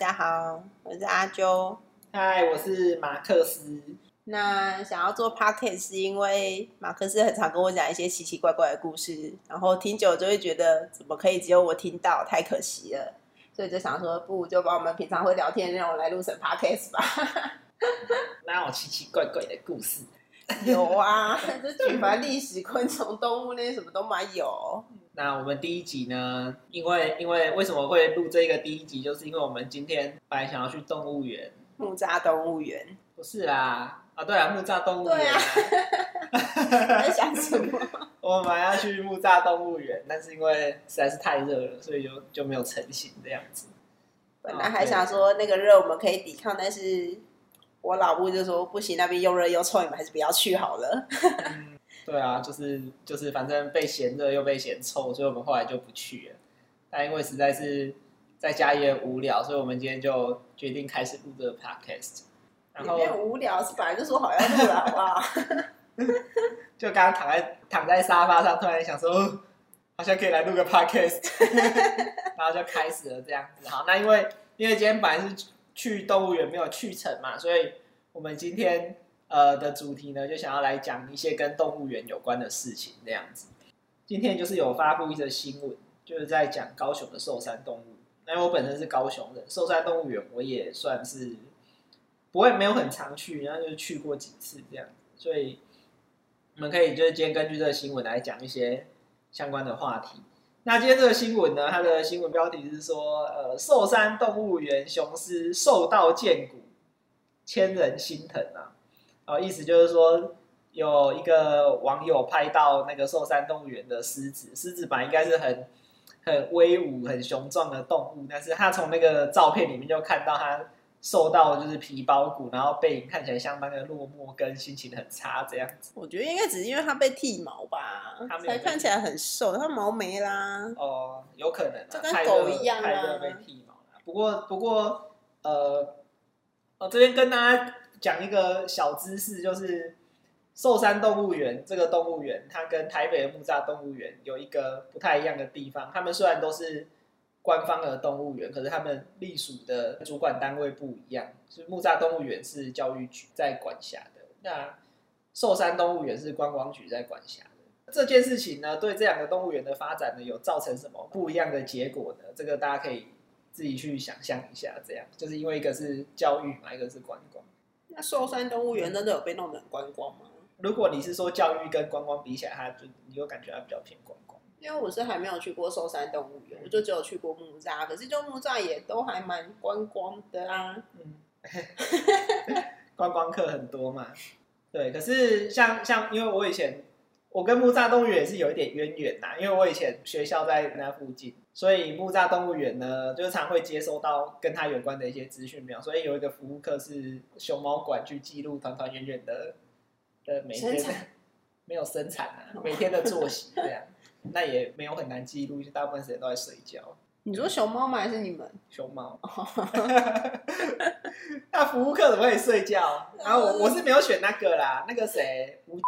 家好，我是阿啾。嗨，我是马克思。那想要做 podcast 是因为马克思很常跟我讲一些奇奇怪怪的故事，然后听久就会觉得怎么可以只有我听到，太可惜了，所以就想说，不如就把我们平常会聊天的内容来录成 podcast 吧。哪有奇奇怪怪的故事？有啊，就举凡历史、昆虫、动物那些什么都蛮有。那我们第一集呢？因为因为为什么会录这个第一集，就是因为我们今天本来想要去动物园，木栅动物园。不是啦，啊对啊，木栅动物园。对啊。在想什么？我们要去木栅动物园，但是因为实在是太热了，所以就就没有成型这样子。本来还想说那个热我们可以抵抗，但是我老婆就说不行，那边又热又臭，你们还是不要去好了。对啊，就是就是，反正被嫌热又被嫌臭，所以我们后来就不去了。但因为实在是在家也无聊，所以我们今天就决定开始录这个 podcast。然后无聊是本来就说好要录了，好不好？就刚刚躺在躺在沙发上，突然想说，好像可以来录个 podcast，然后就开始了这样子。好，那因为因为今天本来是去动物园，没有去成嘛，所以我们今天。呃的主题呢，就想要来讲一些跟动物园有关的事情，这样子。今天就是有发布一则新闻，就是在讲高雄的寿山动物。因为我本身是高雄人，寿山动物园我也算是不会没有很常去，然后就去过几次这样。所以我们可以就是今天根据这个新闻来讲一些相关的话题。那今天这个新闻呢，它的新闻标题是说，呃，寿山动物园雄狮受到见骨，千人心疼啊。哦，意思就是说，有一个网友拍到那个寿山动物园的狮子，狮子本来应该是很很威武、很雄壮的动物，但是他从那个照片里面就看到它瘦到就是皮包骨，然后背影看起来相当的落寞，跟心情很差这样子。我觉得应该只是因为它被剃毛吧，才看起来很瘦，它毛没啦。哦，有可能，就跟狗一样啊，被剃毛了。不过，不过，呃，我这边跟大家。讲一个小知识，就是寿山动物园这个动物园，它跟台北的木栅动物园有一个不太一样的地方。他们虽然都是官方的动物园，可是他们隶属的主管单位不一样。是木栅动物园是教育局在管辖的，那寿山动物园是观光局在管辖的。这件事情呢，对这两个动物园的发展呢，有造成什么不一样的结果呢？这个大家可以自己去想象一下。这样就是因为一个是教育嘛，一个是观光。那寿山动物园真的有被弄得很观光吗？如果你是说教育跟观光比起来，它就你就感觉它比较偏观光。因为我是还没有去过寿山动物园，我就只有去过木栅，可是就木栅也都还蛮观光的啊。嗯，观光客很多嘛。对，可是像像因为我以前。我跟木栅动物园也是有一点渊源呐，因为我以前学校在那附近，所以木栅动物园呢，就是常会接收到跟它有关的一些资讯表。所以有一个服务课是熊猫馆去记录团团圆圆的的每天没有生产啊，每天的作息这样，那也没有很难记录，大部分时间都在睡觉。你说熊猫吗？还是你们熊猫？那服务课怎么可以睡觉？然后我我是没有选那个啦，那个谁吴。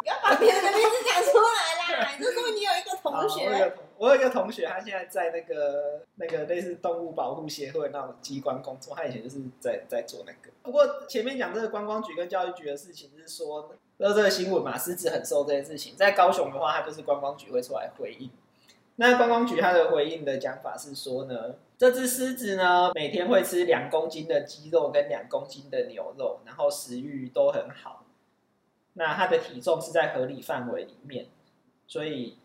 不要把别人的名字讲出来啦！你就说你有一个同学，我有一个同学，他现在在那个那个类似动物保护协会那种机关工作，他以前就是在在做那个。不过前面讲这个观光局跟教育局的事情，是说，那这个新闻嘛，狮子很瘦这件事情，在高雄的话，它就是观光局会出来回应。那观光局它的回应的讲法是说呢，这只狮子呢，每天会吃两公斤的鸡肉跟两公斤的牛肉，然后食欲都很好。那他的体重是在合理范围里面，所以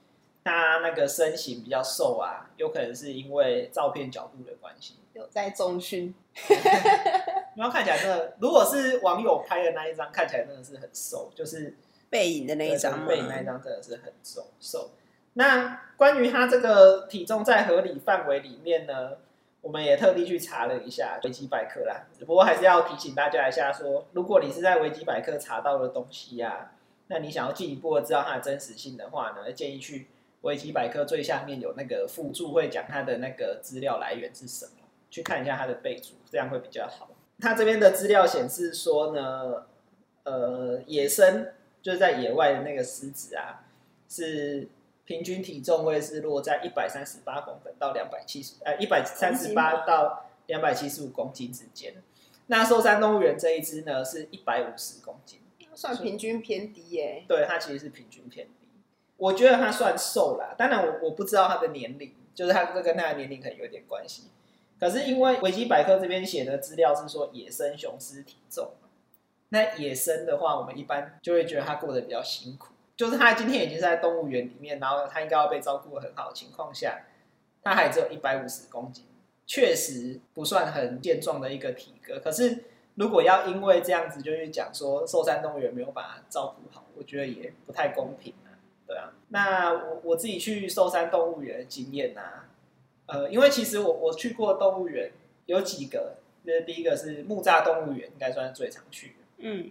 他那个身形比较瘦啊，有可能是因为照片角度的关系。有在中训，然后看起来真的，如果是网友拍的那一张，看起来真的是很瘦，就是背影的那一张，背影那一张真的是很瘦瘦。那关于他这个体重在合理范围里面呢？我们也特地去查了一下维基百科啦，不过还是要提醒大家一下，说如果你是在维基百科查到的东西呀，那你想要进一步知道它的真实性的话呢，建议去维基百科最下面有那个附注，会讲它的那个资料来源是什么，去看一下它的备注，这样会比较好。它这边的资料显示说呢，呃，野生就是在野外的那个狮子啊，是。平均体重会是落在一百三十八公分到两百七十，呃，一百三十八到两百七十五公斤之间。那寿山动物园这一只呢，是一百五十公斤，算平均偏低耶。对，它其实是平均偏低。我觉得它算瘦啦，当然我我不知道它的年龄，就是它这跟它的年龄可能有点关系。可是因为维基百科这边写的资料是说野生雄狮体重，那野生的话，我们一般就会觉得它过得比较辛苦。就是它今天已经是在动物园里面，然后它应该要被照顾的很好的情况下，它还只有一百五十公斤，确实不算很健壮的一个体格。可是如果要因为这样子就去讲说寿山动物园没有把它照顾好，我觉得也不太公平啊。对啊，那我我自己去寿山动物园的经验呐。呃，因为其实我我去过动物园有几个，就是第一个是木栅动物园，应该算是最常去的。嗯，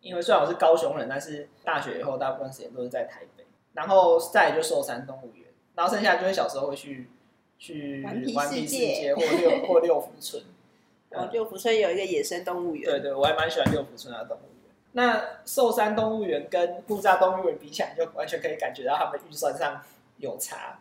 因为虽然我是高雄人，但是大学以后大部分时间都是在台北。然后再就寿山动物园，然后剩下就是小时候会去去顽皮世世界界或六或六福村。然后六福村有一个野生动物园，对对，我还蛮喜欢六福村的动物园。那寿山动物园跟木栅动物园比起来，就完全可以感觉到他们预算上有差。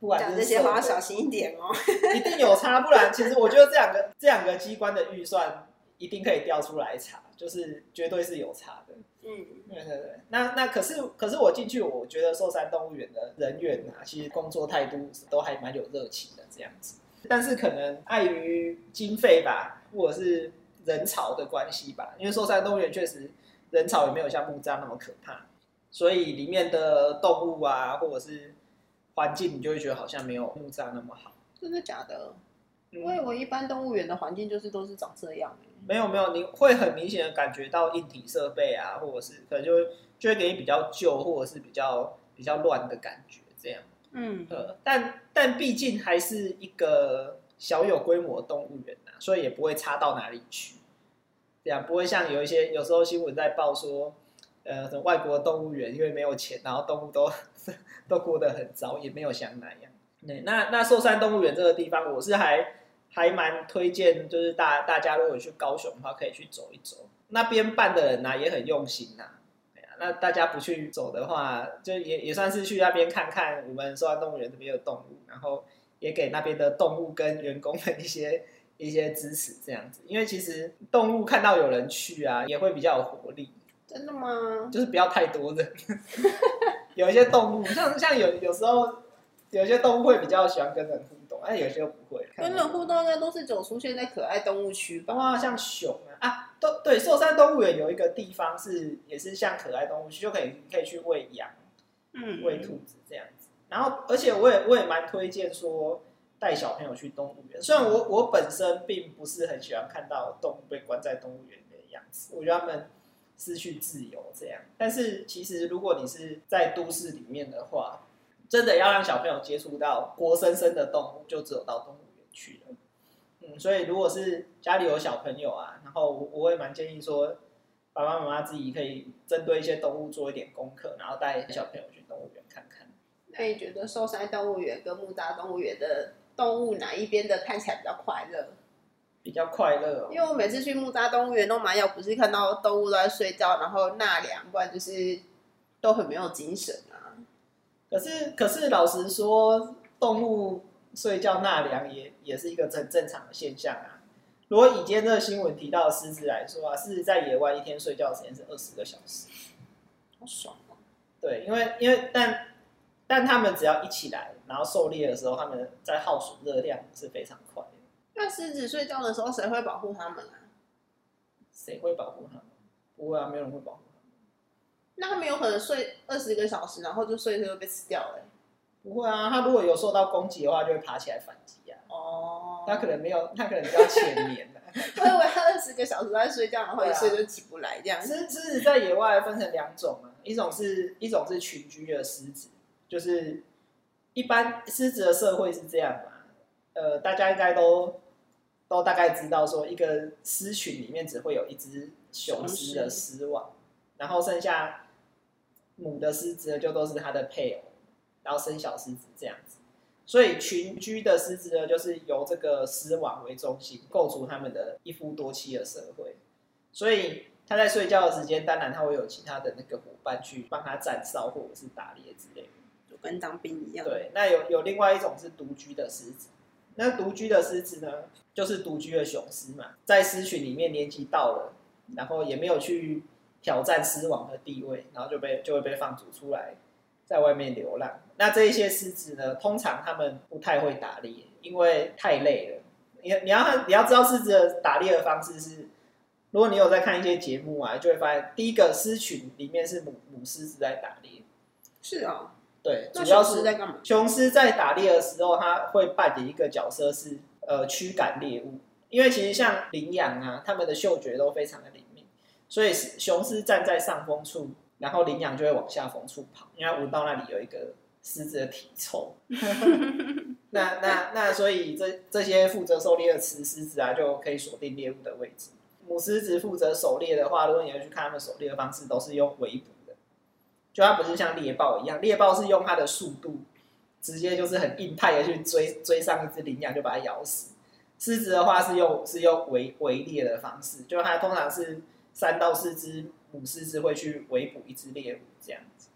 不管这些话要小心一点哦。一定有差，不然其实我觉得这两个这两个机关的预算一定可以调出来查，就是绝对是有查的。嗯，对对对，那那可是可是我进去，我觉得寿山动物园的人员啊，其实工作态度都还蛮有热情的这样子。但是可能碍于经费吧，或者是人潮的关系吧，因为寿山动物园确实人潮也没有像木栅那么可怕，所以里面的动物啊，或者是环境，你就会觉得好像没有木栅那么好。真的假的？嗯我一般动物园的环境就是都是长这样欸没有没有，你会很明显的感觉到硬体设备啊，或者是可能就会就会给你比较旧或者是比较比较乱的感觉，这样。嗯，呃，但但毕竟还是一个小有规模的动物园呐、所以也不会差到哪里去。这样不会像有一些有时候新闻在报说，呃，什么外国动物园因为没有钱，然后动物都 都过得很糟，也没有像那样。对，那那寿山动物园这个地方，我是还还蛮推荐，就是大大家如果去高雄的话，可以去走一走。那边办的人呢、也很用心呐、对啊，那大家不去走的话，就也也算是去那边看看我们寿山动物园这边的动物，然后也给那边的动物跟员工们一些 一些支持，这样子。因为其实动物看到有人去啊，也会比较有活力。真的吗？就是不要太多人。有一些动物，像像有有时候有些动物会比较喜欢跟人互动，但有些又不会。跟人互动应该都是只有出现在可爱动物区包括，像熊啊啊，都对，寿山动物园有一个地方是也是像可爱动物区，就可以可以去喂羊、嗯，喂兔子这样子。然后，而且我也我也蛮推荐说带小朋友去动物园。虽然我我本身并不是很喜欢看到动物被关在动物园里面的样子，我觉得他们失去自由这样。但是其实如果你是在都市里面的话，真的要让小朋友接触到活生生的动物，就只有到动物园去了。嗯，所以如果是家里有小朋友啊，然后我我也蛮建议说，爸爸妈妈自己可以针对一些动物做一点功课，然后带小朋友去动物园看看。那你觉得寿山动物园跟木栅动物园的动物哪一边的看起来比较快乐？比较快乐、哦因。为我每次去木栅动物园都蛮有不是看到动物都在睡觉，然后纳凉，不然就是都很没有精神啊。可是可是老实说，动物睡觉纳凉也也是一个很正常的现象啊。如果以今天这个新闻提到的狮子来说啊，狮子在野外一天睡觉的时间是二十个小时。好爽哦！对，因为因为但但他们只要一起来，然后狩猎的时候，他们在耗损热量是非常快的。那狮子睡觉的时候，谁会保护它们啊？谁会保护他们？不会啊，没有人会保护。那他们有可能睡二十个小时，然后就睡一睡就被吃掉了欸、不会啊，他如果有受到攻击的话，就会爬起来反击啊。哦，他可能没有，他可能比较浅眠的。我以为它二十个小时在睡觉，然后一睡就起不来这样。狮狮子在野外分成两种啊，一种是一种是群居的狮子，就是一般狮子的社会是这样嘛，呃，大家应该都都大概知道说，一个狮群里面只会有一只雄狮的狮王，然后剩下母的狮子呢就都是它的配偶，然后生小狮子这样子。所以群居的狮子呢，就是由这个狮王为中心，构筑他们的一夫多妻的社会。所以他在睡觉的时间，当然他会有其他的那个伙伴去帮他站哨或者是打猎之类的。就跟当兵一样。，对，那有有另外一种是独居的狮子，那独居的狮子呢，就是独居的雄狮嘛，在狮群里面年纪到了，然后也没有去挑战狮王的地位，然后就被就会被放逐出来，在外面流浪。那这一些狮子呢，通常他们不太会打猎，因为太累了。你你要你要知道狮子的打猎的方式是，如果你有在看一些节目啊，就会发现第一个狮群里面是母母狮子在打猎，是啊，对，那主要是雄狮在干嘛？雄狮在打猎的时候，它会扮演一个角色是呃驱赶猎物，因为其实像羚羊啊，它们的嗅觉都非常的灵敏，所以雄狮站在上风处，然后羚羊就会往下风处跑，因为它闻到那里有一个狮子的体臭。那那那，所以这这些负责狩猎的雌狮子啊，就可以锁定猎物的位置。母狮子负责狩猎的话，如果你要去看它们狩猎的方式，都是用围捕的，就它不是像猎豹一样，猎豹是用它的速度，直接就是很硬派的去追追上一只羚羊，就把它咬死。狮子的话是用是用围围猎的方式，就它通常是三到四只母狮子会去围捕一只猎物这样子。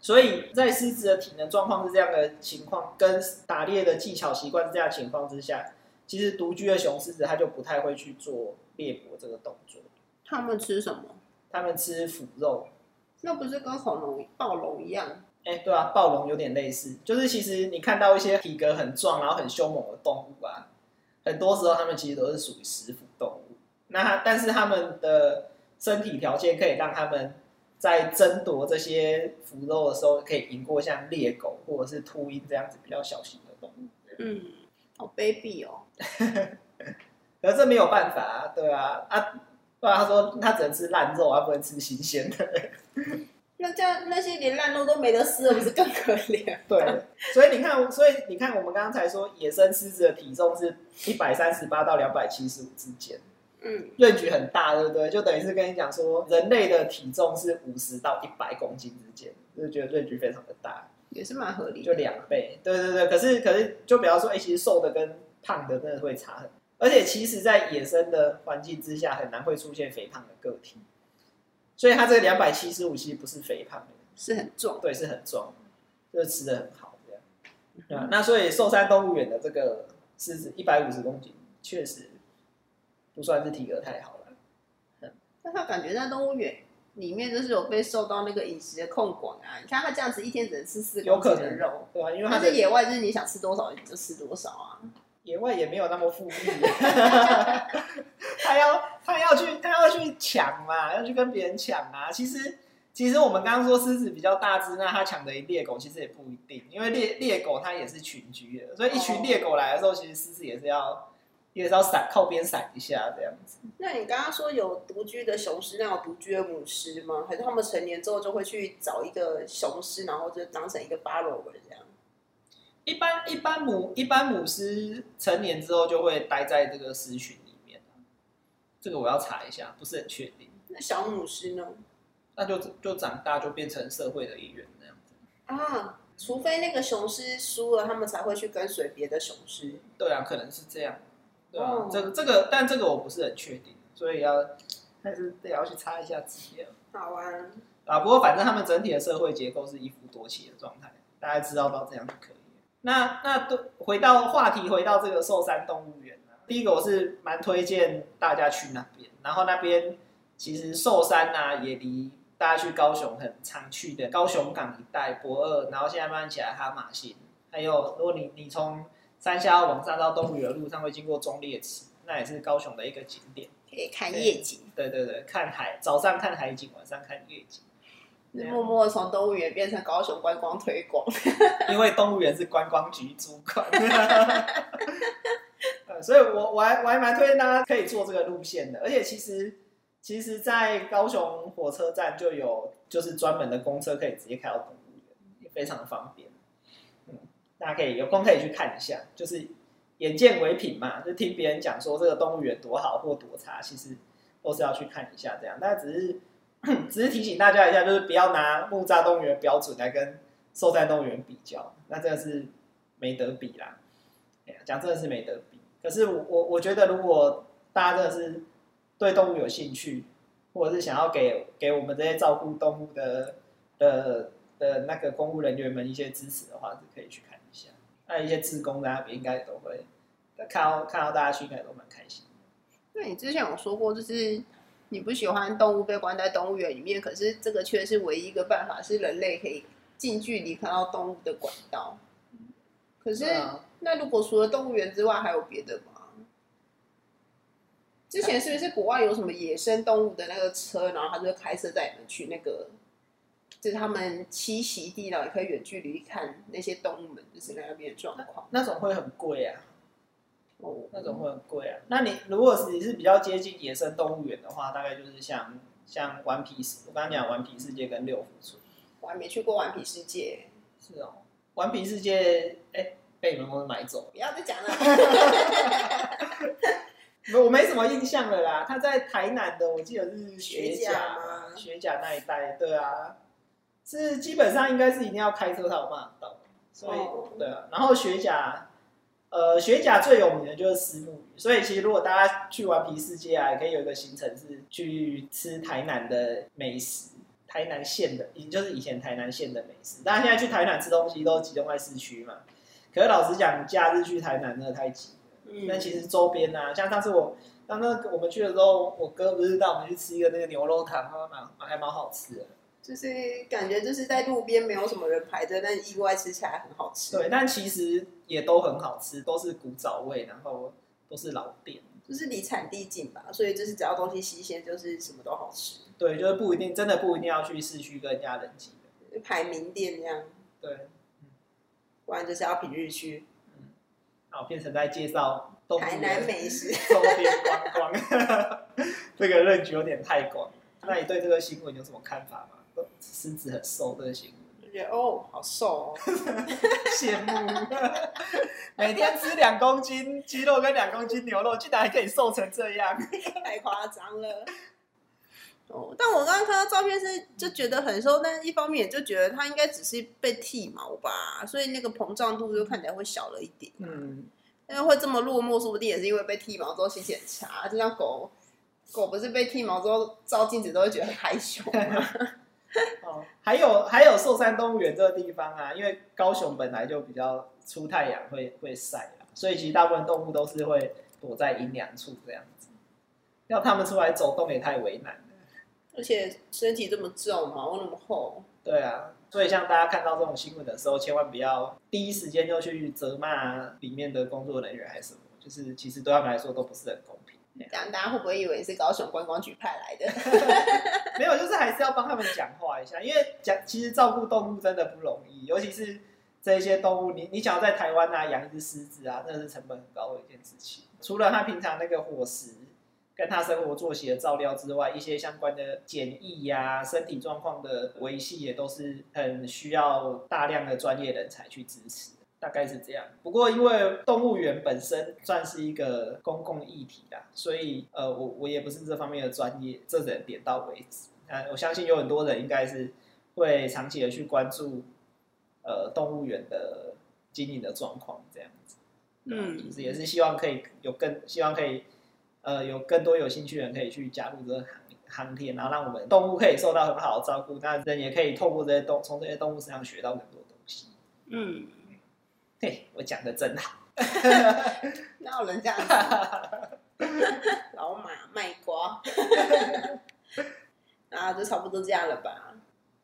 所以在狮子的体能状况是这样的情况，跟打猎的技巧习惯是这样的情况之下，其实独居的雄狮子它就不太会去做猎捕这个动作，他们吃什么？它们吃腐肉。那不是跟恐龙、暴龙一样？哎、对啊，暴龙有点类似，就是其实你看到一些体格很壮，然后很凶猛的动物啊，很多时候它们其实都是属于食腐。那它但是他们的身体条件可以让他们在争夺这些腐肉的时候，可以赢过像猎狗或者是秃鹰这样子比较小型的动物。嗯，好卑鄙哦。可是这没有办法啊，对啊，啊，不然他说他只能吃烂肉而，不能吃新鲜的。那这样那些连烂肉都没得吃了，不是更可怜？对，所以你看，所以你看，我们刚刚才说野生狮子的体重是一百三十八到两百七十五之间，嗯，论据很大，对不对？就等于是跟你讲说，人类的体重是五十到一百公斤之间，就是觉得论据非常的大，也是蛮合理的。就两倍。对对对，可是可是，就比方说，哎、其实瘦的跟胖的真的会差很，而且其实，在野生的环境之下，很难会出现肥胖的个体，所以它这个两百七十五其实不是肥胖的。是很壮。对，是很壮，就是吃的很好这样。对啊，那所以寿山动物园的这个狮子一百五十公斤，确实不算是体格太好了。但他感觉在动物园里面就是有被受到那个饮食的控管啊。你看他这样子一天只能吃四公有可能斤的肉，对啊，因为它的但是野外就是你想吃多少你就吃多少啊。野外也没有那么富裕，他要他要去他要去抢嘛，要去跟别人抢啊。其实其实我们刚刚说狮子比较大只，那它抢得赢猎狗其实也不一定，因为猎猎狗它也是群居的，所以一群哦猎狗来的时候，其实狮子也是要也是要闪靠边闪一下这样子。那你刚刚说有独居的雄狮，那有独居的母狮吗？还是他们成年之后就会去找一个雄狮，然后就当成一个 follower 这样？一般一般母一般母狮成年之后就会待在这个狮群里面啊这个我要查一下，不是很确定。那小母狮呢？那就就长大就变成社会的一员那样子。啊，除非那个雄狮输了，他们才会去跟随别的雄狮。对啊，可能是这样。对啊，哦这个这个，但这个我不是很确定，所以要还是得要去查一下资料好啊，啊。不过反正他们整体的社会结构是一夫多妻的状态，大家知道到这样就可以了。那那都回到话题，回到这个寿山动物园啊。第一个我是蛮推荐大家去那边，然后那边其实寿山啊也离大家去高雄很常去的高雄港一带、博二，然后现在慢慢起来哈马星，还有如果你你从三峡往上到东屿的路上会经过中烈池，那也是高雄的一个景点。可以看夜景，对对对，看海，早上看海景，晚上看夜景。默默地从动物园变成高雄观光推广。因为动物园是观光局主管，呃所以我我还我还蛮推荐大家可以做这个路线的。而且其实其实，在高雄火车站就有就是专门的公车可以直接开到动物园，也非常的方便。大家可以有空可以去看一下，就是眼见为凭嘛，就听别人讲说这个动物园多好或多差，其实都是要去看一下这样。但只是 只是提醒大家一下，就是不要拿木栅动物园标准来跟寿山动物园比较，那真的是没得比啦。讲真的是没得比。可是我我觉得，如果大家真的是对动物有兴趣，或者是想要给给我们这些照顾动物的的的那个公务人员们一些支持的话，是可以去看一下。那一些志工在那边应该都会看到看到大家去，应该都蛮开心。那你之前有说过，就是你不喜欢动物被关在动物园里面，可是这个却是唯一一个办法，是人类可以近距离看到动物的管道。可是，啊那如果除了动物园之外，还有别的吗？之前是不是国外有什么野生动物的那个车，然后他就开车带你们去那个，就是他们栖息地，然后也可以远距离看那些动物们就是在那边的状况。那种会很贵啊，哦，那种会很贵啊。那你如果是你是比较接近野生动物园的话，大概就是像像顽皮世，我刚刚讲顽皮世界跟六福村。我还没去过顽皮世界，是哦，顽皮世界，哎、被你们公司买走。不要再讲了。我没什么印象了啦。他在台南的，我记得是学甲吗学甲那一带，对啊，是基本上应该是一定要开车才有办法到，所以、哦对啊。然后雪甲，呃，雪甲最有名的就是石目鱼，所以其实如果大家去玩皮世界啊，也可以有一个行程是去吃台南的美食。台南县的，也就是以前台南县的美食。大家现在去台南吃东西都集中在市区嘛，可是老实讲，假日去台南真的太挤了。嗯那其实周边啊，像上次我当那个我们去的时候，我哥不是带我们去吃一个那个牛肉汤，还蛮还蛮好吃的。就是感觉就是在路边没有什么人排队，但意外吃起来很好吃。对，但其实也都很好吃，都是古早味，然后都是老店。就是离产地近吧，所以就是只要东西新鲜，就是什么都好吃。对，就是不一定，真的不一定要去市区跟人家人挤的。排名店这样，对，不然就是要平日去好，变成在介绍台南美食。周边观光，这个认知有点太广。那你对这个新闻有什么看法吗？狮子很瘦这个新闻。就觉得哦，好瘦哦，羡慕，每天吃两公斤鸡肉跟两公斤牛肉，竟然还可以瘦成这样。太夸张了。哦，但我刚刚看到照片是就觉得很瘦，但一方面也就觉得它应该只是被剃毛吧，所以那个膨胀度就看起来会小了一点。嗯，因为会这么落寞，说不定也是因为被剃毛之后心情很差。就像狗，狗不是被剃毛之后照镜子都会觉得很害羞吗？哦，还有还有寿山动物园这个地方啊，因为高雄本来就比较出太阳会会晒啦，所以其实大部分动物都是会躲在阴凉处这样子。要它们出来走动也太为难了。而且身体这么重，毛那么厚，对啊，所以像大家看到这种新闻的时候，千万不要第一时间就去责骂里面的工作人员还是什么，就是其实对他们来说都不是很公平。这样大家会不会以为是高雄观光局派来的？没有，就是还是要帮他们讲话一下，因为讲其实照顾动物真的不容易，尤其是这一些动物，你你想要在台湾啊养一只狮子啊，真的是成本很高的一件事情。除了它平常那个伙食跟它生活作息的照料之外，一些相关的检疫呀、身体状况的维系也都是很需要大量的专业人才去支持。大概是这样。不过因为动物园本身算是一个公共议题啦，所以呃，我我也不是这方面的专业，这只能点到为止。那，我相信有很多人应该是会长期的去关注呃动物园的经营的状况，这样子。嗯就是也是希望可以有更希望可以呃有更多有兴趣的人可以去加入这个行行列，然后让我们动物可以受到很好的照顾，那人也可以透过这些动从这些动物身上学到很多东西。嗯，嘿，我讲的真好。哪有人这样子？老马卖瓜，啊，就差不多这样了吧？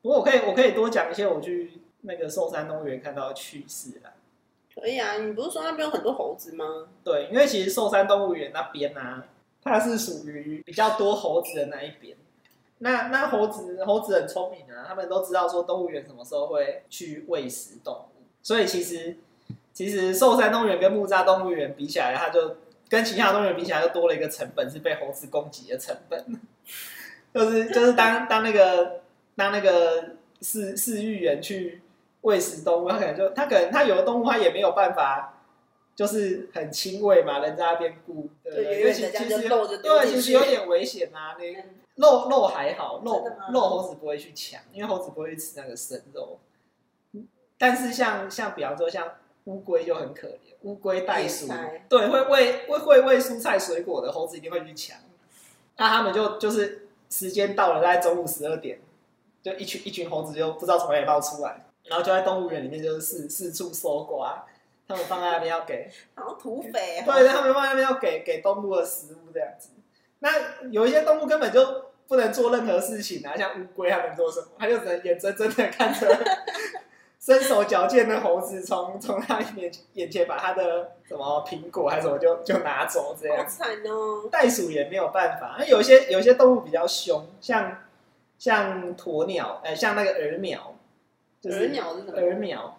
不过我可以我可以多讲一些我去那个寿山动物园看到的趣事啦。可以啊，你不是说那边有很多猴子吗？对，因为其实寿山动物园那边呢、啊，它是属于比较多猴子的那一边。那那猴子猴子很聪明啊，他们都知道说动物园什么时候会去喂食动物，所以其实其实寿山动物园跟木栅动物园比起来，它就跟其他动物园比起来，就多了一个成本，是被猴子攻击的成本。就是就是当当那个当那个饲饲育员去喂食动物，他可能就他可能他有的动物他也没有办法。就是很轻微嘛，人在那边顾，对不对对？远远的这样其其实对，其实有点危险啊。你肉肉还好，肉肉猴子不会去抢，因为猴子不会吃那个生肉。但是像像比方说像乌龟就很可怜，乌龟、袋鼠对，会喂会会喂蔬菜水果的猴子一定会去抢。那他们就就是时间到了，大概中午十二点，就一群一群猴子就不知道从哪里冒出来，然后就在动物园里面就是四四处搜刮。他们放在那边要给，好像土匪哦。对，他们放在那边要给给动物的食物这样子。那有一些动物根本就不能做任何事情啊，像乌龟，它能做什么？它就只能眼睁睁的看着身手矫健的猴子从从他眼眼前把他的什么苹果还是什么就就拿走这好样。惨哦。袋鼠也没有办法，那有些有些动物比较凶，像像鸵鸟，呃，像那个鸸鸟，就是耳鸟是什么？鹅鸟，耳鸟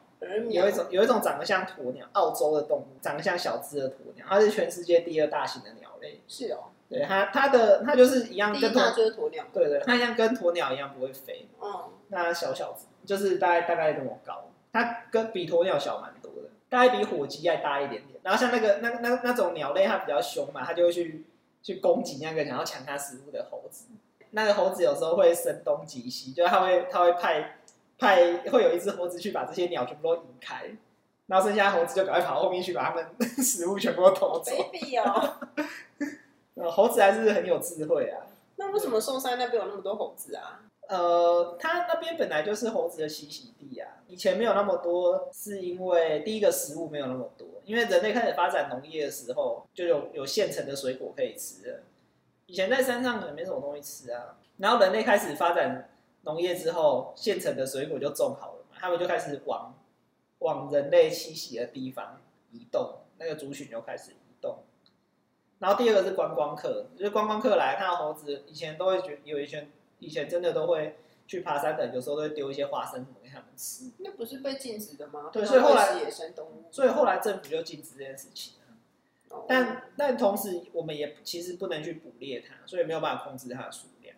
有一种有一种长得像鸵鸟，澳洲的动物，长得像小只的鸵鸟，它是全世界第二大型的鸟类。是哦，对它它的它就是一样跟鸵，就是鸵鸟。对对，它一样跟鸵鸟一样不会飞，嗯，那小小子，就是大概大概这么高，它跟比鸵鸟小蛮多的，大概比火鸡还大一点点。然后像那个那那那种鸟类，它比较凶嘛，它就会去去攻击那个想要抢它食物的猴子。那个猴子有时候会声东击西，就是它会它会派派会有一只猴子去把这些鸟全部都引开，然后剩下猴子就赶快跑后面去把它们 食物全部都偷走。baby 哦。呃，猴子还是很有智慧啊。那为什么寿山那边有那么多猴子啊？呃，它那边本来就是猴子的栖息地啊，以前没有那么多，是因为第一个食物没有那么多，因为人类开始发展农业的时候，就有有现成的水果可以吃了。以前在山上可能没什么东西吃啊，然后人类开始发展农业之后，现成的水果就种好了嘛，他们就开始往往人类栖息的地方移动，那个族群就开始移动。然后第二个是观光客，就是观光客来看到猴子，以前都会觉得有一些以前真的都会去爬山的，有时候都会丢一些花生什么给他们吃，那不是被禁止的吗？对所以后来野生动物。所以后来政府就禁止这件事情了。哦但但同时我们也其实不能去捕猎它，所以没有办法控制它的数量，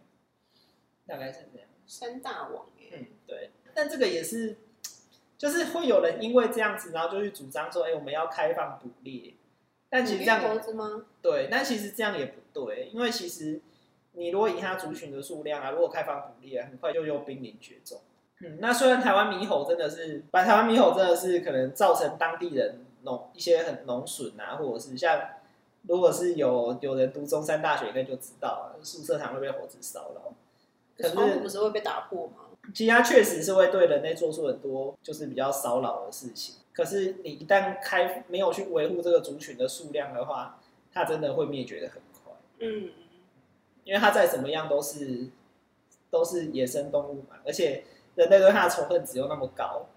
大概是这样。山大王耶，嗯，对。但这个也是，就是会有人因为这样子，然后就去主张说，哎、我们要开放捕猎。但其实这样猴子吗？对，但其实这样也不对，因为其实你如果以它族群的数量啊，如果开放捕猎，很快就又濒临绝种。嗯，那虽然台湾猕猴真的是，把台湾猕猴真的是可能造成当地人农一些很农损啊，或者是像如果是有有人读中山大学，应该就知道啊，宿舍堂会被猴子骚扰。可是窗户不是会被打破吗？其实它确实是会对人类做出很多就是比较骚扰的事情。可是你一旦开没有去维护这个族群的数量的话，它真的会灭绝的很快。嗯，因为它再怎么样都是都是野生动物嘛，而且人类对它的仇恨值又那么高，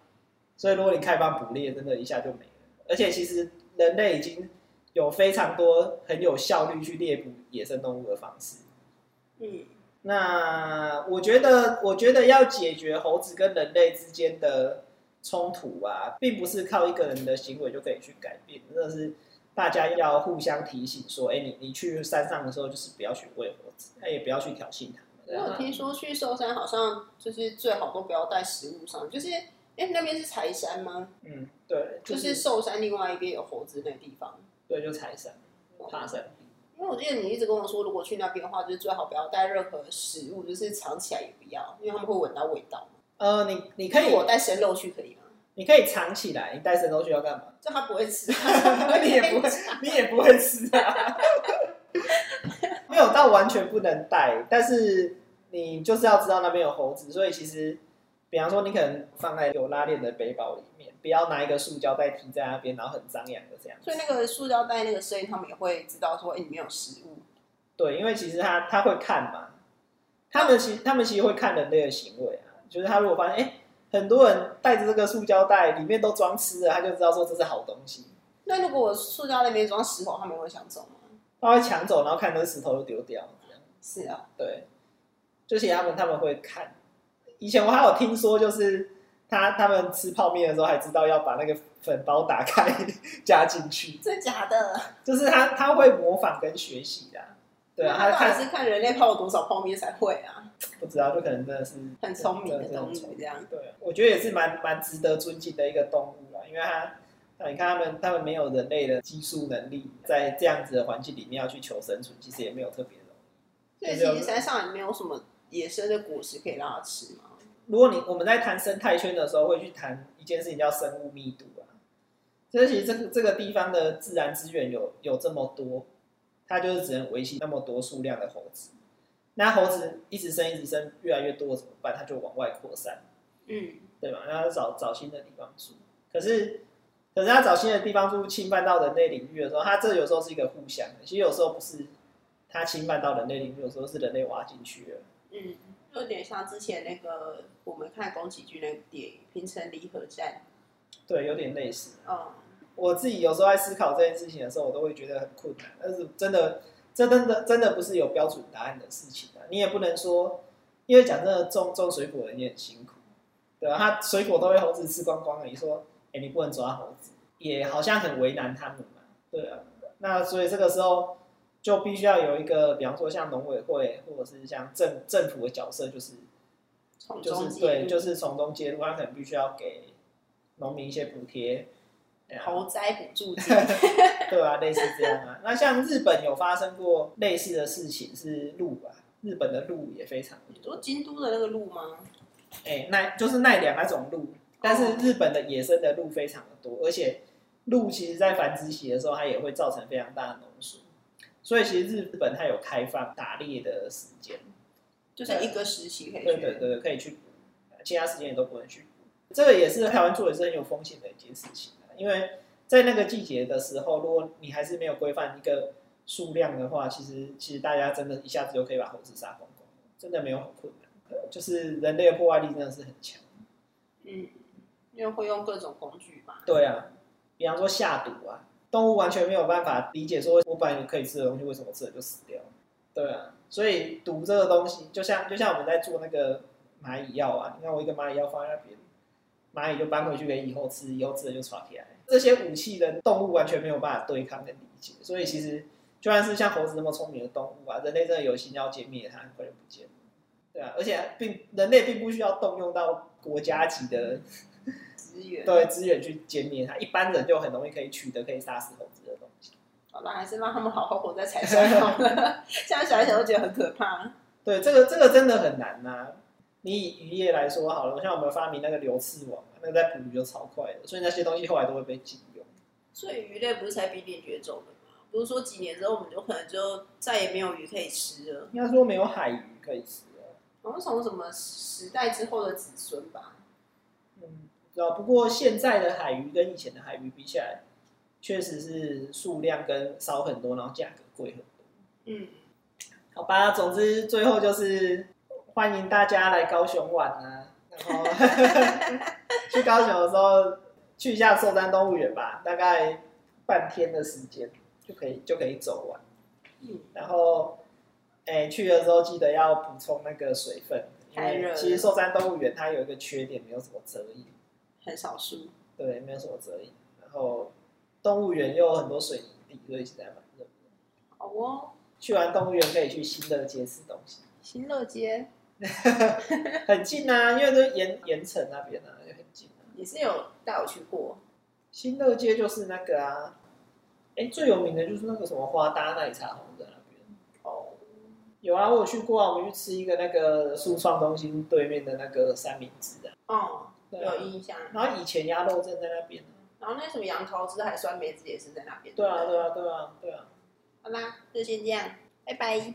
所以如果你开放捕猎，真的一下就没了。而且其实人类已经有非常多很有效率去猎捕野生动物的方式。嗯，那我觉得，我觉得要解决猴子跟人类之间的冲突啊，并不是靠一个人的行为就可以去改变，那是大家要互相提醒说，哎、你你去山上的时候，就是不要去喂猴子，那也不要去挑衅他我有们。听说去寿山好像就是最好都不要带食物上，就是哎那边是柴山吗？嗯，对，就就是寿山另外一边有猴子那地方。对，就柴山、爬山。因为我记得你一直跟我说，如果去那边的话，就是最好不要带任何食物，就是藏起来也不要，因为他们会闻到味道嘛。呃，你你可以我带生肉去可以吗？你可以藏起来，你带生肉去要干嘛？就他不会吃，你也不会，你也不会吃啊。没有到完全不能带，但是你就是要知道那边有猴子，所以其实，比方说你可能放在有拉链的背包里面，不要拿一个塑胶袋提在那边，然后很张扬的这样。所以那个塑胶袋那个声音，他们也会知道说，哎、里面有食物。对，因为其实他他会看嘛，他们其他们其实会看人类的行为啊，就是他如果发现哎、诶很多人带着这个塑胶袋里面都装吃的，他就知道说这是好东西，那如果我塑胶袋里面装石头，他们会抢走吗？他会抢走，然后看那石头就丢掉。是啊，对，就是他们他们会看。以前我还有听说，就是他他们吃泡面的时候还知道要把那个粉包打开 加进去，真的假的？就是他他会模仿跟学习的。对啊，他看那到底是看人类泡了多少泡面才会啊？不知道，就可能真的是很聪明的动物真是很聪明这样。对，我觉得也是蛮蛮值得尊敬的一个动物啦，因为它，那你看他们，他们没有人类的技术能力，在这样子的环境里面要去求生存，其实也没有特别容易。所以其实山上也没有什么野生的果实可以让它吃嘛。如果你我们在谈生态圈的时候，会去谈一件事情叫生物密度啊。所以其实这个这个地方的自然资源有有这么多，它就是只能维系那么多数量的猴子。那猴子一直生一直生，越来越多怎么办？它就往外扩散。嗯，对吧？然后找找新的地方住。可是可是他找新的地方住，侵犯到人类领域的时候，他这有时候是一个互相的，其实有时候不是他侵犯到人类领域，有时候是人类挖进去了。嗯，有点像之前那个我们看宫崎骏那个电影《平成离合战对，有点类似。》。嗯，我自己有时候在思考这件事情的时候，我都会觉得很困难。但是真的，这真的真的不是有标准答案的事情啊！你也不能说，因为讲真的，种种水果的人也很辛苦，对吧、他水果都被猴子吃光光了，你说，哎、你不能抓猴子，也好像很为难他们嘛，对啊。那所以这个时候就必须要有一个，比方说像农委会或者是像政政府的角色，就是就从中介是对，就是从中介入，他可能必须要给农民一些补贴，对啊猴灾补助金。对啊，类似这样啊。那像日本有发生过类似的事情，是鹿吧，日本的鹿也非常你说京都的那个鹿吗？哎、奈就是奈良那种鹿，但是日本的野生的鹿非常的多，而且鹿其实在繁殖期的时候，它也会造成非常大的农损，所以其实日本它有开放打猎的时间，就是一个时期可以去。对对对，可以去捕，其他时间也都不能去捕。这个也是台湾做也是很有风险的一件事情啊，因为在那个季节的时候，如果你还是没有规范一个数量的话，其实其实大家真的一下子就可以把猴子杀光光，真的没有很困难。呃就是人类的破坏力真的是很强。嗯，因为会用各种工具嘛。对啊，比方说下毒啊，动物完全没有办法理解说，我本来可以吃的东西，为什么吃了就死掉？对啊，所以毒这个东西，就像就像我们在做那个蚂蚁药啊，你看我一个蚂蚁药放在那边，蚂蚁就搬回去给以后吃，以后吃了就抓起来。这些武器的动物完全没有办法对抗跟理解，所以其实就算是像猴子那么聪明的动物啊，人类真的有心要歼灭它，很快就不见了。对啊，而且并人类并不需要动用到国家级的资源。对资源去歼灭它，一般人就很容易可以取得可以杀死猴子的东西。好了，还是让他们好好活在柴山好了。现在想一想都觉得很可怕。对，这个这个真的很难呐、你以渔业来说好了，像我们发明那个流刺网，那个在捕鱼就超快的，所以那些东西后来都会被禁用。所以鱼类不是才濒临绝种的吗？不是说几年之后我们就可能就再也没有鱼可以吃了？应该说没有海鱼可以吃了。好像从什么时代之后的子孙吧？嗯，知道。不过现在的海鱼跟以前的海鱼比起来，确实是数量跟少很多，然后价格贵很多。嗯，好吧，总之最后就是欢迎大家来高雄玩啊，然后 去高雄的时候去一下寿山动物园吧，大概半天的时间就可以就可以走完。嗯，然后，哎、去的时候记得要补充那个水分，因为其实寿山动物园它有一个缺点，没有什么遮阴，很少数。对，没有什么遮阴。然后动物园又有很多水泥地，所以其实还蛮热的。好哦，去完动物园可以去新乐街吃东西。新乐街 很近啊，因为都盐盐城那边啊，就很近啊。你是有带我去过？新乐街就是那个啊，哎、最有名的就是那个什么花搭奶茶红在那边。哦，有啊，我有去过啊，我们去吃一个那个树创中心对面的那个三明治啊。哦，有印象。然后以前鸭肉镇在那边啊。然后那什么杨桃汁还酸梅汁也是在那边。对啊，对啊，对啊，对啊。好啦，就先这样，拜拜。